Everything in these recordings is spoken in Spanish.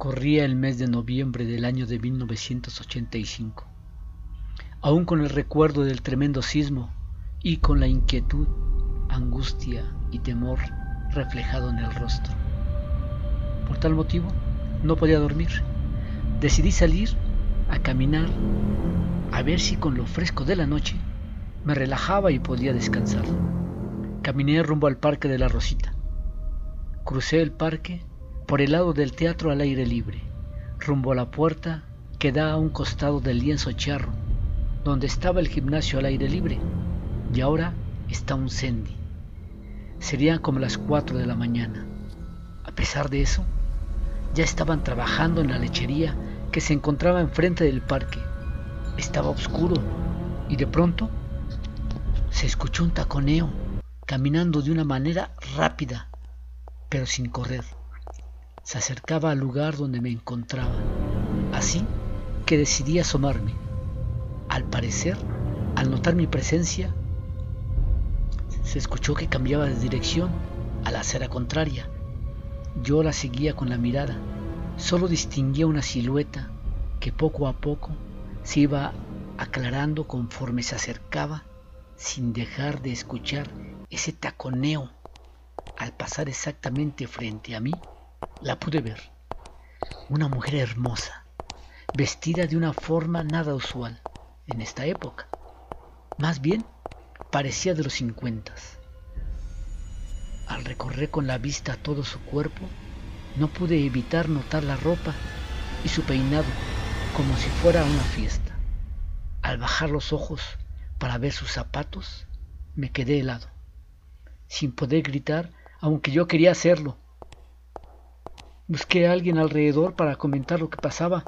Corría el mes de noviembre del año de 1985. Aún con el recuerdo del tremendo sismo y con la inquietud, angustia y temor reflejado en el rostro. Por tal motivo, no podía dormir. Decidí salir a caminar a ver si con lo fresco de la noche me relajaba y podía descansar. Caminé rumbo al Parque de la Rosita. Crucé el parque por el lado del teatro al aire libre, rumbo a la puerta que da a un costado del lienzo charro, donde estaba el gimnasio al aire libre, y ahora está un Sandy. Serían como las cuatro de la mañana. A pesar de eso, ya estaban trabajando en la lechería que se encontraba enfrente del parque. Estaba oscuro y de pronto se escuchó un taconeo, caminando de una manera rápida, pero sin correr se acercaba al lugar donde me encontraba, así que decidí asomarme. Al parecer, al notar mi presencia, se escuchó que cambiaba de dirección a la acera contraria. Yo la seguía con la mirada, solo distinguía una silueta que poco a poco se iba aclarando conforme se acercaba sin dejar de escuchar ese taconeo. Al pasar exactamente frente a mí, la pude ver. Una mujer hermosa, vestida de una forma nada usual en esta época. Más bien, parecía de los cincuentas. Al recorrer con la vista todo su cuerpo, no pude evitar notar la ropa y su peinado como si fuera una fiesta. Al bajar los ojos para ver sus zapatos, me quedé helado, sin poder gritar, aunque yo quería hacerlo Busqué a alguien alrededor para comentar lo que pasaba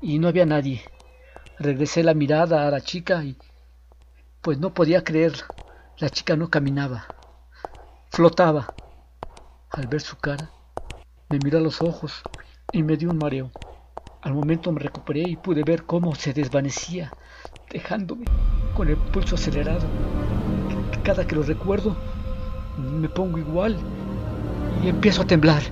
y no había nadie. Regresé la mirada a la chica y pues no podía creer. La chica no caminaba, flotaba. Al ver su cara, me miró a los ojos y me dio un mareo. Al momento me recuperé y pude ver cómo se desvanecía, dejándome con el pulso acelerado. Cada que lo recuerdo, me pongo igual y empiezo a temblar.